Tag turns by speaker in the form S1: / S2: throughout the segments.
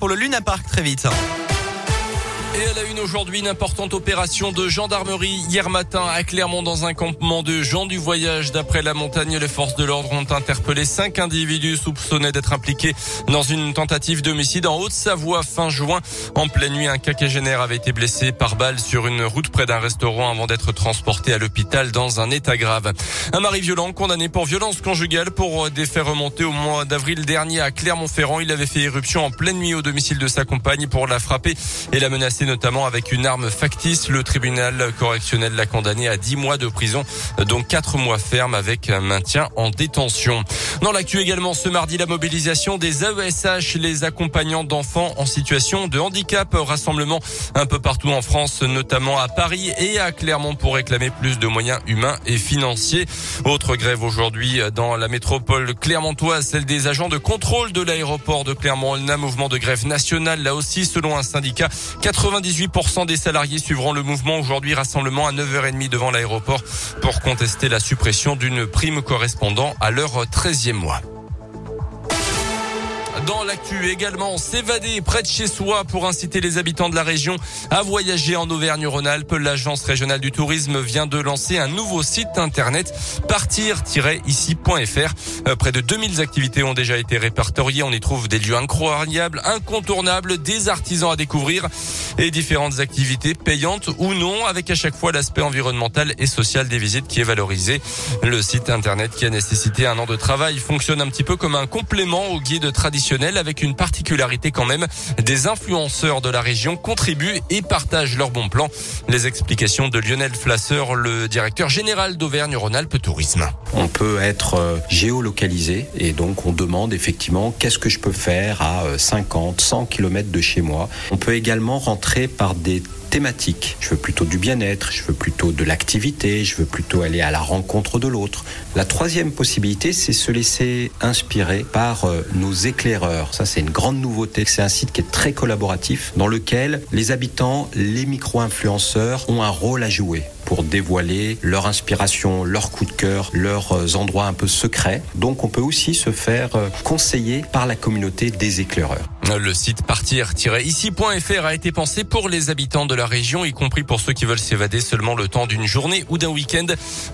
S1: pour le Luna Park très vite.
S2: Et à la une aujourd'hui, une importante opération de gendarmerie hier matin à Clermont dans un campement de gens du voyage. D'après la montagne, les forces de l'ordre ont interpellé cinq individus soupçonnés d'être impliqués dans une tentative d'homicide en Haute-Savoie fin juin. En pleine nuit, un quinquagénaire avait été blessé par balle sur une route près d'un restaurant avant d'être transporté à l'hôpital dans un état grave. Un mari violent condamné pour violence conjugale pour des faits remontés au mois d'avril dernier à Clermont-Ferrand. Il avait fait éruption en pleine nuit au domicile de sa compagne pour la frapper et la menacer notamment avec une arme factice. Le tribunal correctionnel l'a condamné à 10 mois de prison, dont 4 mois ferme avec un maintien en détention. Dans l'actu également ce mardi, la mobilisation des AESH, les accompagnants d'enfants en situation de handicap, rassemblement un peu partout en France, notamment à Paris et à Clermont pour réclamer plus de moyens humains et financiers. Autre grève aujourd'hui dans la métropole clermontoise, celle des agents de contrôle de l'aéroport de Clermont. Un mouvement de grève nationale, là aussi, selon un syndicat, 98% des salariés suivront le mouvement aujourd'hui. Rassemblement à 9h30 devant l'aéroport pour contester la suppression d'une prime correspondant à leur 13e mois. Dans l'actu également, s'évader près de chez soi pour inciter les habitants de la région à voyager en Auvergne-Rhône-Alpes. L'agence régionale du tourisme vient de lancer un nouveau site internet partir-ici.fr. Euh, près de 2000 activités ont déjà été répertoriées. On y trouve des lieux incroyables, incontournables, des artisans à découvrir et différentes activités payantes ou non avec à chaque fois l'aspect environnemental et social des visites qui est valorisé. Le site internet qui a nécessité un an de travail fonctionne un petit peu comme un complément au guide traditionnel avec une particularité quand même. Des influenceurs de la région contribuent et partagent leurs bons plans. Les explications de Lionel Flasseur, le directeur général d'Auvergne-Rhône-Alpes Tourisme.
S3: On peut être euh, géolocalisé et donc on demande effectivement qu'est-ce que je peux faire à 50, 100 km de chez moi. On peut également rentrer par des thématique. Je veux plutôt du bien-être, je veux plutôt de l'activité, je veux plutôt aller à la rencontre de l'autre. La troisième possibilité, c'est se laisser inspirer par euh, nos éclaireurs. Ça, c'est une grande nouveauté. C'est un site qui est très collaboratif dans lequel les habitants, les micro-influenceurs ont un rôle à jouer pour dévoiler leur inspiration, leur coup de cœur, leurs euh, endroits un peu secrets. Donc on peut aussi se faire euh, conseiller par la communauté des éclaireurs.
S2: Le site partir-ici.fr a été pensé pour les habitants de la région, y compris pour ceux qui veulent s'évader seulement le temps d'une journée ou d'un week-end.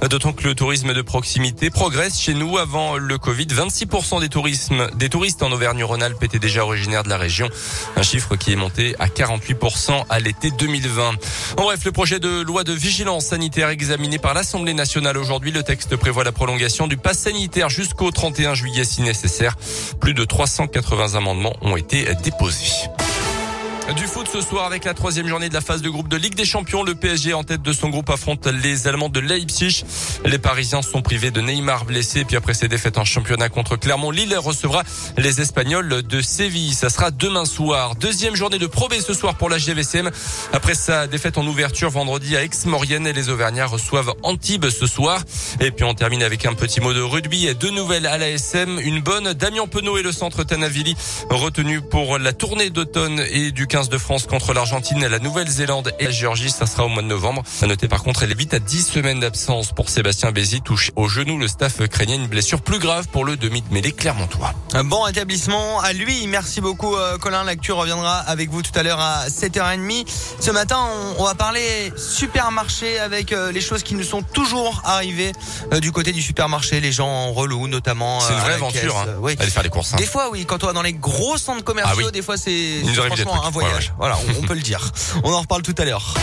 S2: D'autant que le tourisme de proximité progresse chez nous avant le Covid. 26% des, tourismes, des touristes en Auvergne-Rhône-Alpes étaient déjà originaires de la région. Un chiffre qui est monté à 48% à l'été 2020. En bref, le projet de loi de vigilance sanitaire examiné par l'Assemblée nationale aujourd'hui. Le texte prévoit la prolongation du pass sanitaire jusqu'au 31 juillet si nécessaire. Plus de 380 amendements ont été déposés. Du foot ce soir avec la troisième journée de la phase de groupe de Ligue des Champions. Le PSG en tête de son groupe affronte les Allemands de Leipzig. Les Parisiens sont privés de Neymar blessé. Puis après ses défaites en championnat contre Clermont, Lille recevra les Espagnols de Séville. Ça sera demain soir. Deuxième journée de Pro ce soir pour la GVCM. Après sa défaite en ouverture vendredi à Aix-Maurienne, les Auvergnats reçoivent Antibes ce soir. Et puis on termine avec un petit mot de rugby et deux nouvelles à la SM. Une bonne, Damien Penaud et le centre Tanavili retenu pour la tournée d'automne et du de France contre l'Argentine, la Nouvelle-Zélande et la Géorgie. Ça sera au mois de novembre. À noter par contre, elle est vite à 10 semaines d'absence pour Sébastien Bézi, touché au genou. Le staff craignait une blessure plus grave pour le demi de mêlée clermontois.
S1: Un bon établissement à lui. Merci beaucoup, euh, Colin. L'actu reviendra avec vous tout à l'heure à 7h30. Ce matin, on, va parler supermarché avec euh, les choses qui nous sont toujours arrivées euh, du côté du supermarché. Les gens en relou, notamment.
S2: C'est une vraie aventure. Hein. Oui. Aller faire les courses. Hein.
S1: Des fois, oui. Quand on va dans les gros centres commerciaux, ah des fois, c'est franchement un voyage. Voilà, on, peut le dire. On en reparle tout à l'heure.